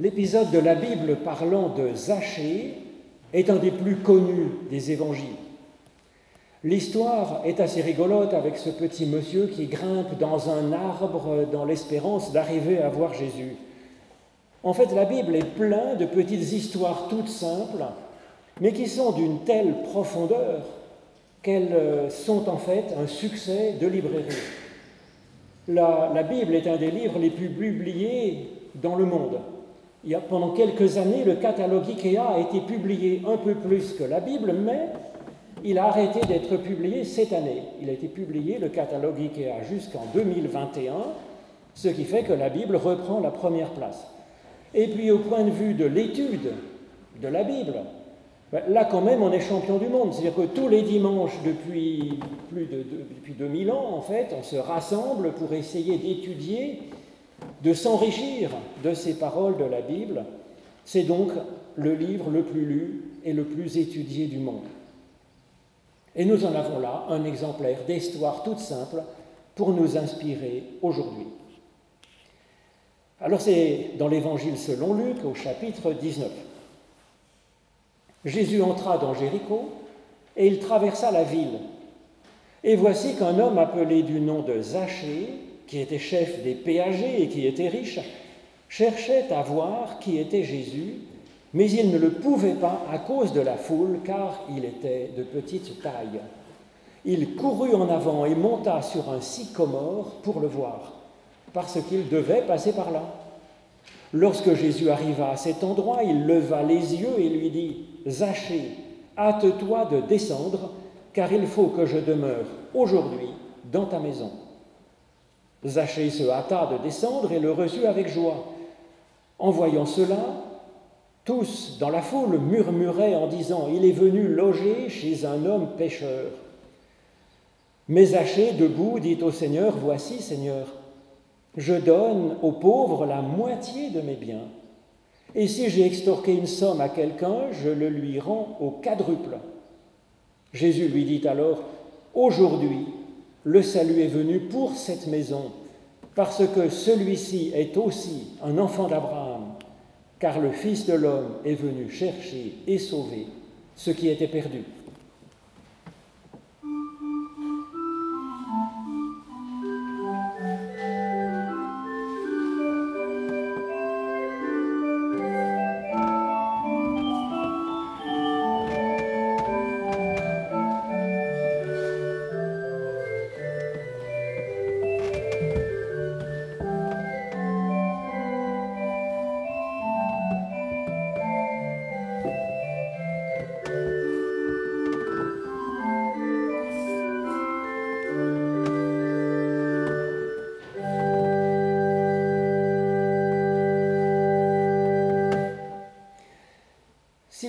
L'épisode de la Bible parlant de Zachée est un des plus connus des évangiles. L'histoire est assez rigolote avec ce petit monsieur qui grimpe dans un arbre dans l'espérance d'arriver à voir Jésus. En fait, la Bible est pleine de petites histoires toutes simples, mais qui sont d'une telle profondeur qu'elles sont en fait un succès de librairie. La, la, Bible est un des livres les plus publiés dans le monde. Il y a, pendant quelques années, le catalogue IKEA a été publié un peu plus que la Bible, mais il a arrêté d'être publié cette année. Il a été publié, le catalogue IKEA, jusqu'en 2021, ce qui fait que la Bible reprend la première place. Et puis au point de vue de l'étude de la Bible, ben, là quand même on est champion du monde. C'est-à-dire que tous les dimanches depuis plus de, depuis 2000 ans, en fait, on se rassemble pour essayer d'étudier, de s'enrichir de ces paroles de la Bible. C'est donc le livre le plus lu et le plus étudié du monde. Et nous en avons là un exemplaire d'histoire toute simple pour nous inspirer aujourd'hui. Alors c'est dans l'Évangile selon Luc au chapitre 19. Jésus entra dans Jéricho et il traversa la ville. Et voici qu'un homme appelé du nom de Zachée, qui était chef des péagers et qui était riche, cherchait à voir qui était Jésus mais il ne le pouvait pas à cause de la foule, car il était de petite taille. Il courut en avant et monta sur un sycomore pour le voir, parce qu'il devait passer par là. Lorsque Jésus arriva à cet endroit, il leva les yeux et lui dit, Zachée, hâte-toi de descendre, car il faut que je demeure aujourd'hui dans ta maison. Zachée se hâta de descendre et le reçut avec joie. En voyant cela, tous, dans la foule, murmuraient en disant Il est venu loger chez un homme pécheur. Mais Zachée, debout, dit au Seigneur Voici, Seigneur, je donne aux pauvres la moitié de mes biens. Et si j'ai extorqué une somme à quelqu'un, je le lui rends au quadruple. Jésus lui dit alors Aujourd'hui, le salut est venu pour cette maison, parce que celui-ci est aussi un enfant d'Abraham car le Fils de l'homme est venu chercher et sauver ce qui était perdu.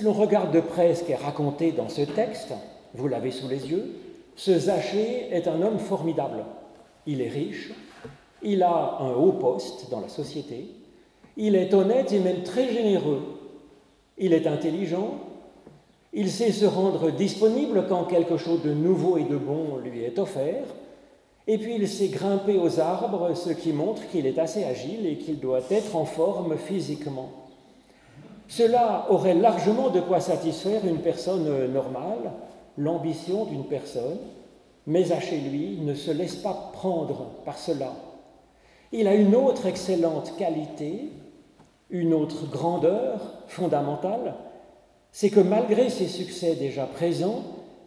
L'on regarde de près ce qui est raconté dans ce texte, vous l'avez sous les yeux, ce Zachée est un homme formidable. Il est riche, il a un haut poste dans la société, il est honnête et même très généreux, il est intelligent, il sait se rendre disponible quand quelque chose de nouveau et de bon lui est offert, et puis il sait grimper aux arbres, ce qui montre qu'il est assez agile et qu'il doit être en forme physiquement. Cela aurait largement de quoi satisfaire une personne normale, l'ambition d'une personne, mais à chez lui ne se laisse pas prendre par cela. Il a une autre excellente qualité, une autre grandeur fondamentale, c'est que malgré ses succès déjà présents,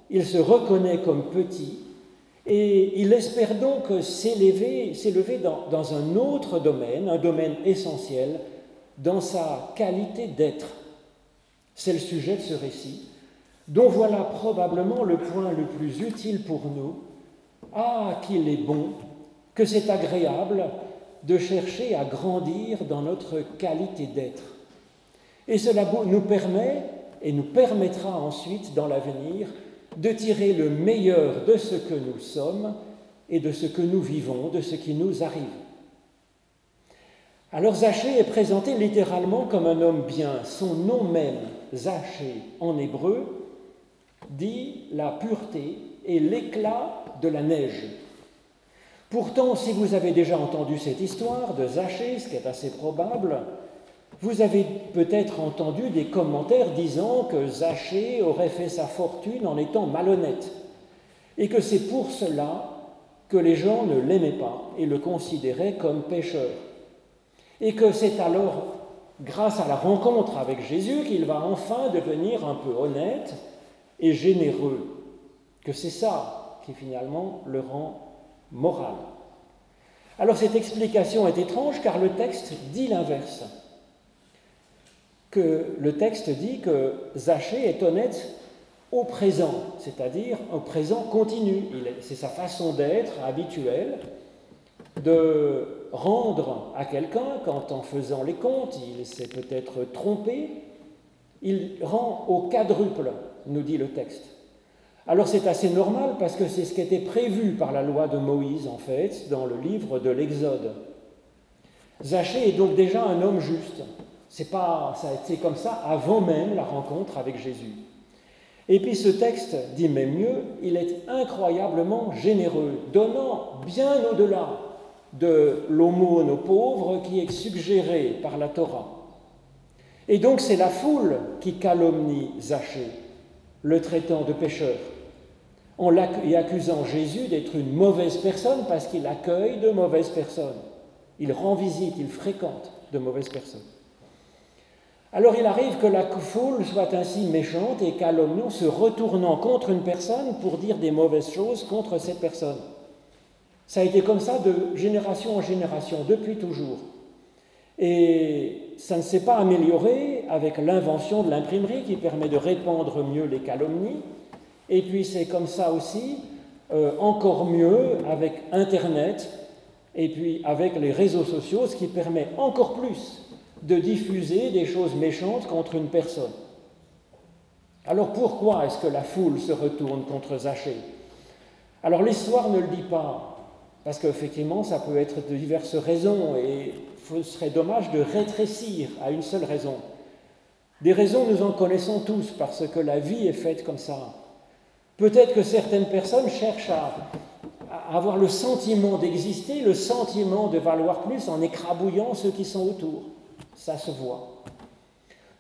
il se reconnaît comme petit et il espère donc s'élever, dans un autre domaine, un domaine essentiel, dans sa qualité d'être. C'est le sujet de ce récit, dont voilà probablement le point le plus utile pour nous. Ah, qu'il est bon, que c'est agréable de chercher à grandir dans notre qualité d'être. Et cela nous permet et nous permettra ensuite dans l'avenir de tirer le meilleur de ce que nous sommes et de ce que nous vivons, de ce qui nous arrive. Alors Zachée est présenté littéralement comme un homme bien. Son nom même, Zachée en hébreu, dit la pureté et l'éclat de la neige. Pourtant, si vous avez déjà entendu cette histoire de Zachée, ce qui est assez probable, Vous avez peut-être entendu des commentaires disant que Zachée aurait fait sa fortune en étant malhonnête et que c'est pour cela que les gens ne l'aimaient pas et le considéraient comme pécheur. Et que c'est alors grâce à la rencontre avec Jésus qu'il va enfin devenir un peu honnête et généreux. Que c'est ça qui finalement le rend moral. Alors cette explication est étrange car le texte dit l'inverse. Que le texte dit que Zachée est honnête au présent, c'est-à-dire au présent continu. C'est sa façon d'être habituelle, de rendre à quelqu'un quand en faisant les comptes, il s'est peut-être trompé, il rend au quadruple, nous dit le texte. Alors c'est assez normal parce que c'est ce qui était prévu par la loi de Moïse, en fait, dans le livre de l'Exode. Zachée est donc déjà un homme juste. C'est pas, ça a comme ça avant même la rencontre avec Jésus. Et puis ce texte dit même mieux, il est incroyablement généreux, donnant bien au-delà de l'aumône aux pauvres qui est suggérée par la Torah. Et donc c'est la foule qui calomnie Zachée, le traitant de pécheur, en accusant Jésus d'être une mauvaise personne parce qu'il accueille de mauvaises personnes. Il rend visite, il fréquente de mauvaises personnes. Alors il arrive que la foule soit ainsi méchante et calomniant, se retournant contre une personne pour dire des mauvaises choses contre cette personne. Ça a été comme ça de génération en génération, depuis toujours. Et ça ne s'est pas amélioré avec l'invention de l'imprimerie qui permet de répandre mieux les calomnies. Et puis c'est comme ça aussi, euh, encore mieux avec Internet et puis avec les réseaux sociaux, ce qui permet encore plus de diffuser des choses méchantes contre une personne. Alors pourquoi est-ce que la foule se retourne contre Zachée Alors l'histoire ne le dit pas, parce qu'effectivement ça peut être de diverses raisons et ce serait dommage de rétrécir à une seule raison. Des raisons nous en connaissons tous parce que la vie est faite comme ça. Peut-être que certaines personnes cherchent à, avoir le sentiment d'exister, le sentiment de valoir plus en écrabouillant ceux qui sont autour ça se voit.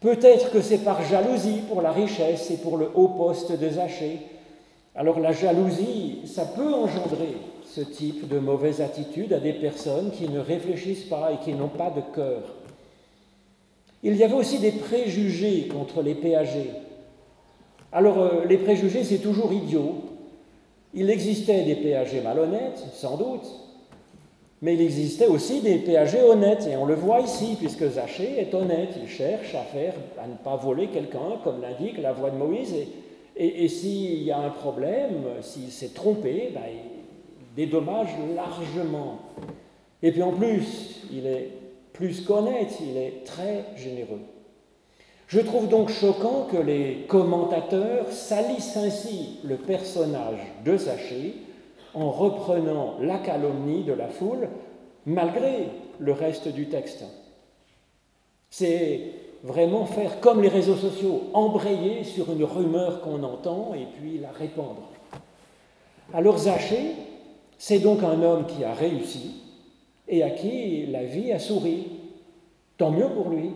Peut-être que c'est par jalousie pour la richesse et pour le haut poste de Zachée. Alors la jalousie, ça peut engendrer ce type de mauvaise attitude à des personnes qui ne réfléchissent pas et qui n'ont pas de cœur. Il y avait aussi des préjugés contre les péagers. Alors euh, les préjugés, c'est toujours idiot. Il existait des péagers malhonnêtes, sans doute, mais il existait aussi des péagers honnêtes, et on le voit ici, puisque Zachée est honnête, il cherche à faire, à ne pas voler quelqu'un, comme l'indique la voix de Moïse, et, s'il y a un problème, s'il s'est trompé, ben, il dédommage largement. Et puis en plus, il est plus qu'honnête, il est très généreux. Je trouve donc choquant que les commentateurs salissent ainsi le personnage de Zachée en reprenant la calomnie de la foule malgré le reste du texte. C'est vraiment faire comme les réseaux sociaux, embrayer sur une rumeur qu'on entend et puis la répandre. Alors Zachée, c'est donc un homme qui a réussi et à qui la vie a souri. Tant mieux pour lui.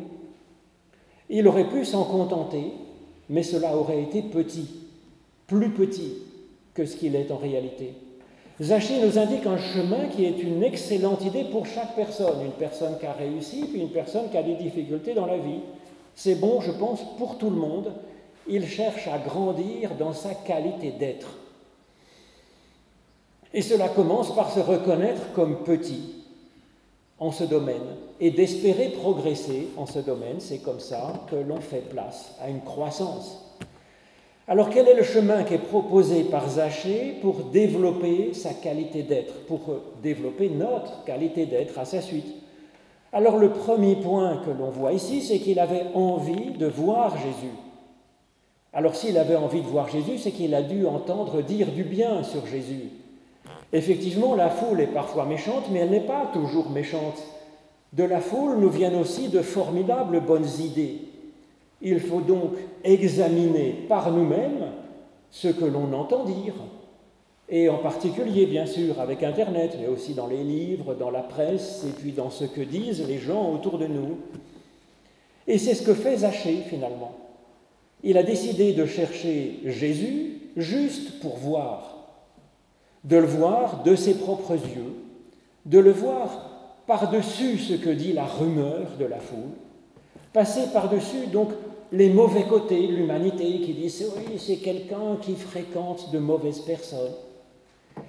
Il aurait pu s'en contenter, mais cela aurait été petit, plus petit que ce qu'il est en réalité. Zachée nous indique un chemin qui est une excellente idée pour chaque personne, une personne qui a réussi, puis une personne qui a des difficultés dans la vie. C'est bon, je pense, pour tout le monde. Il cherche à grandir dans sa qualité d'être. Et cela commence par se reconnaître comme petit en ce domaine et d'espérer progresser en ce domaine. C'est comme ça que l'on fait place à une croissance. Alors quel est le chemin qui est proposé par Zachée pour développer sa qualité d'être, pour développer notre qualité d'être à sa suite? Alors le premier point que l'on voit ici, c'est qu'il avait envie de voir Jésus. Alors s'il avait envie de voir Jésus, c'est qu'il a dû entendre dire du bien sur Jésus. Effectivement, la foule est parfois méchante, mais elle n'est pas toujours méchante. De la foule nous viennent aussi de formidables bonnes idées. Il faut donc examiner par nous-mêmes ce que l'on entend dire, et en particulier, bien sûr, avec Internet, mais aussi dans les livres, dans la presse, et puis dans ce que disent les gens autour de nous. Et c'est ce que fait Zachée finalement. Il a décidé de chercher Jésus juste pour voir, de le voir de ses propres yeux, de le voir par-dessus ce que dit la rumeur de la foule, passer par-dessus donc les mauvais côtés de l'humanité qui disent oui, c'est quelqu'un qui fréquente de mauvaises personnes.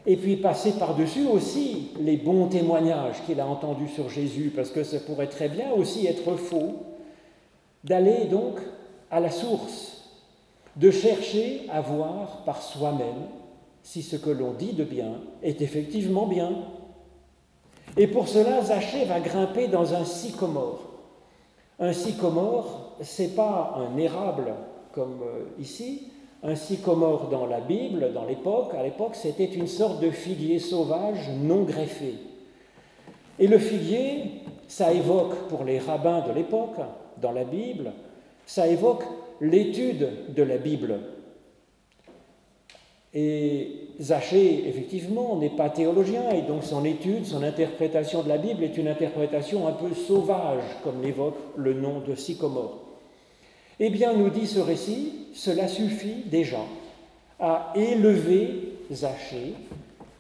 Et puis passer par-dessus aussi les bons témoignages qu'il a entendus sur Jésus, parce que ça pourrait très bien aussi être faux, d'aller donc à la source, de chercher à voir par soi-même si ce que l'on dit de bien est effectivement bien. Et pour cela, Zachée va grimper dans un sycomore. Un sycomore, c'est pas un érable comme euh, ici. Un sycomore dans la Bible, dans l'époque, à l'époque, c'était une sorte de figuier sauvage non greffé. Et le figuier, ça évoque pour les rabbins de l'époque, dans la Bible, ça évoque l'étude de la Bible. Et Zachée, effectivement, n'est pas théologien, et donc son étude, son interprétation de la Bible est une interprétation un peu sauvage, comme l'évoque le nom de Sycomore. Eh bien, nous dit ce récit, cela suffit déjà à élever Zachée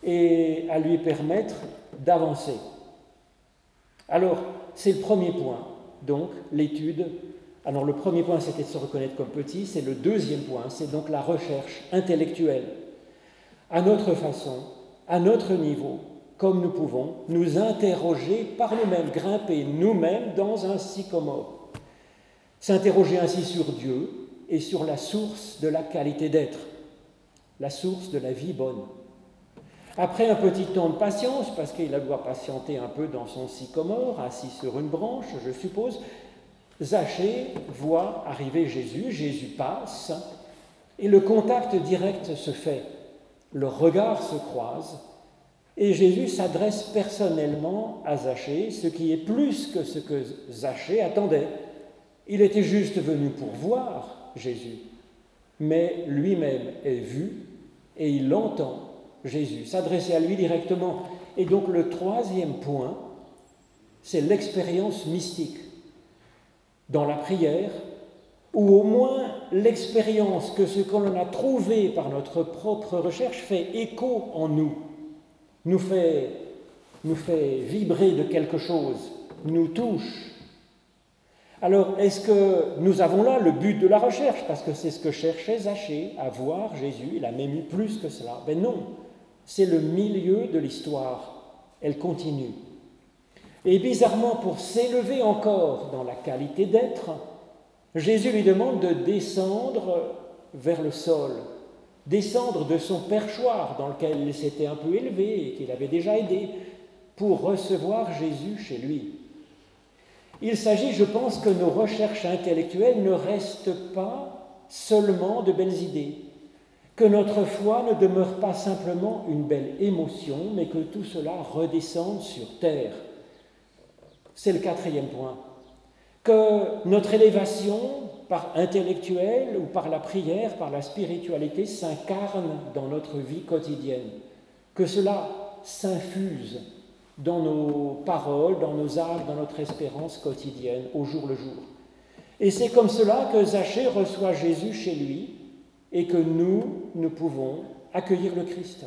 et à lui permettre d'avancer. Alors, c'est le premier point, donc l'étude. Alors, le premier point, c'était de se reconnaître comme petit, c'est le deuxième point, c'est donc la recherche intellectuelle à notre façon, à notre niveau, comme nous pouvons, nous interroger par nous-mêmes, grimper nous-mêmes dans un sycomore. S'interroger ainsi sur Dieu et sur la source de la qualité d'être, la source de la vie bonne. Après un petit temps de patience, parce qu'il doit patienter un peu dans son sycomore, assis sur une branche, je suppose, Zachée voit arriver Jésus, Jésus passe, et le contact direct se fait leurs regards se croisent et Jésus s'adresse personnellement à Zachée, ce qui est plus que ce que Zachée attendait. Il était juste venu pour voir Jésus, mais lui-même est vu et il entend Jésus s'adresser à lui directement. Et donc le troisième point, c'est l'expérience mystique. Dans la prière, ou au moins l'expérience que ce que l'on a trouvé par notre propre recherche fait écho en nous, nous fait, nous fait vibrer de quelque chose, nous touche. Alors, est-ce que nous avons là le but de la recherche? Parce que c'est ce que cherchait Zachée, à voir Jésus, il a même eu plus que cela. Ben non, c'est le milieu de l'histoire, elle continue. Et bizarrement, pour s'élever encore dans la qualité d'être, Jésus lui demande de descendre vers le sol, descendre de son perchoir dans lequel il s'était un peu élevé et qu'il avait déjà aidé, pour recevoir Jésus chez lui. Il s'agit, je pense, que nos recherches intellectuelles ne restent pas seulement de belles idées, que notre foi ne demeure pas simplement une belle émotion, mais que tout cela redescende sur terre. C'est le quatrième point que notre élévation par intellectuelle ou par la prière, par la spiritualité, s'incarne dans notre vie quotidienne, que cela s'infuse dans nos paroles, dans nos âmes, dans notre espérance quotidienne, au jour le jour. Et c'est comme cela que Zachée reçoit Jésus chez lui et que nous, nous pouvons accueillir le Christ.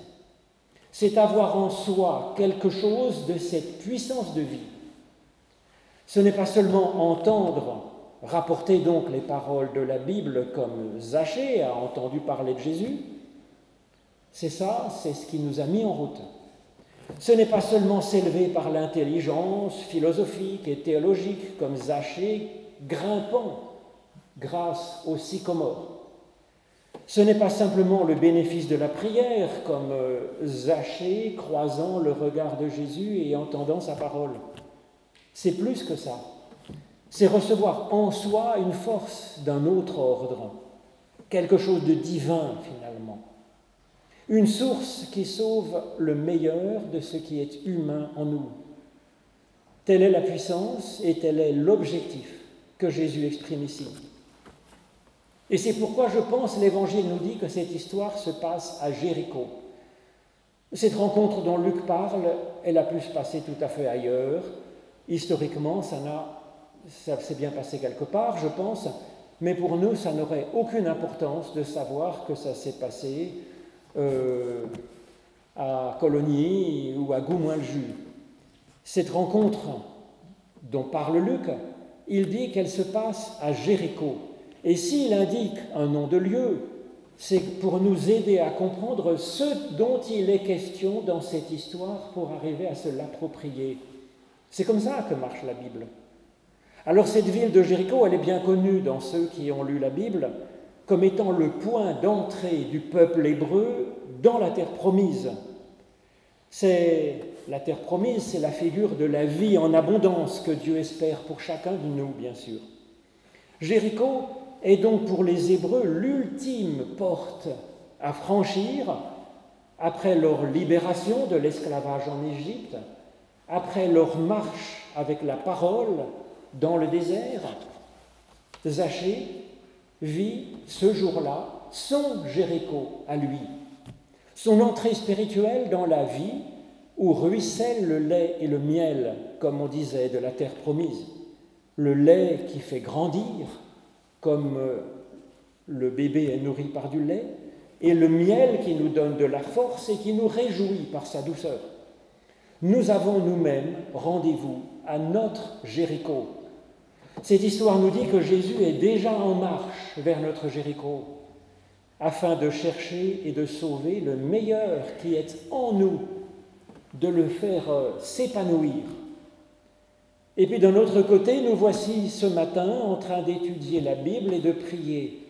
C'est avoir en soi quelque chose de cette puissance de vie ce n'est pas seulement entendre, rapporter donc les paroles de la Bible comme Zachée a entendu parler de Jésus, c'est ça, c'est ce qui nous a mis en route. Ce n'est pas seulement s'élever par l'intelligence philosophique et théologique comme Zachée, grimpant grâce au sycomore. Ce n'est pas simplement le bénéfice de la prière comme Zachée croisant le regard de Jésus et entendant sa parole. C'est plus que ça. C'est recevoir en soi une force d'un autre ordre, quelque chose de divin finalement. Une source qui sauve le meilleur de ce qui est humain en nous. Telle est la puissance et tel est l'objectif que Jésus exprime ici. Et c'est pourquoi je pense l'Évangile nous dit que cette histoire se passe à Jéricho. Cette rencontre dont Luc parle, elle a pu se passer tout à fait ailleurs, Historiquement, ça s'est bien passé quelque part, je pense, mais pour nous, ça n'aurait aucune importance de savoir que ça s'est passé euh, à Cologny ou à Goumoin-le-Jus. Cette rencontre dont parle Luc, il dit qu'elle se passe à Jéricho. Et s'il indique un nom de lieu, c'est pour nous aider à comprendre ce dont il est question dans cette histoire pour arriver à se l'approprier. C'est comme ça que marche la Bible. Alors cette ville de Jéricho, elle est bien connue dans ceux qui ont lu la Bible comme étant le point d'entrée du peuple hébreu dans la terre promise. C'est la terre promise, c'est la figure de la vie en abondance que Dieu espère pour chacun de nous, bien sûr. Jéricho est donc pour les Hébreux l'ultime porte à franchir après leur libération de l'esclavage en Égypte, après leur marche avec la parole dans le désert, Zachée vit ce jour-là son Jéricho à lui, son entrée spirituelle dans la vie où ruisselle le lait et le miel, comme on disait, de la terre promise, le lait qui fait grandir, comme euh, le bébé est nourri par du lait, et le miel qui nous donne de la force et qui nous réjouit par sa douceur. Nous avons nous-mêmes rendez-vous à notre Jéricho, cette histoire nous dit que Jésus est déjà en marche vers notre Jéricho, afin de chercher et de sauver le meilleur qui est en nous, de le faire euh, s'épanouir. Et puis d'un autre côté, nous voici ce matin en train d'étudier la Bible et de prier,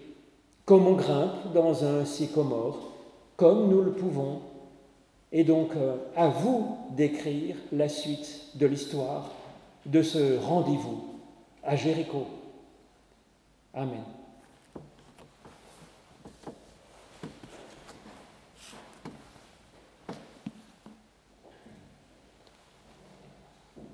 comme on grimpe dans un sycomore, comme nous le pouvons. Et donc euh, à vous d'écrire la suite de l'histoire de ce rendez-vous à Jéricho. Amen.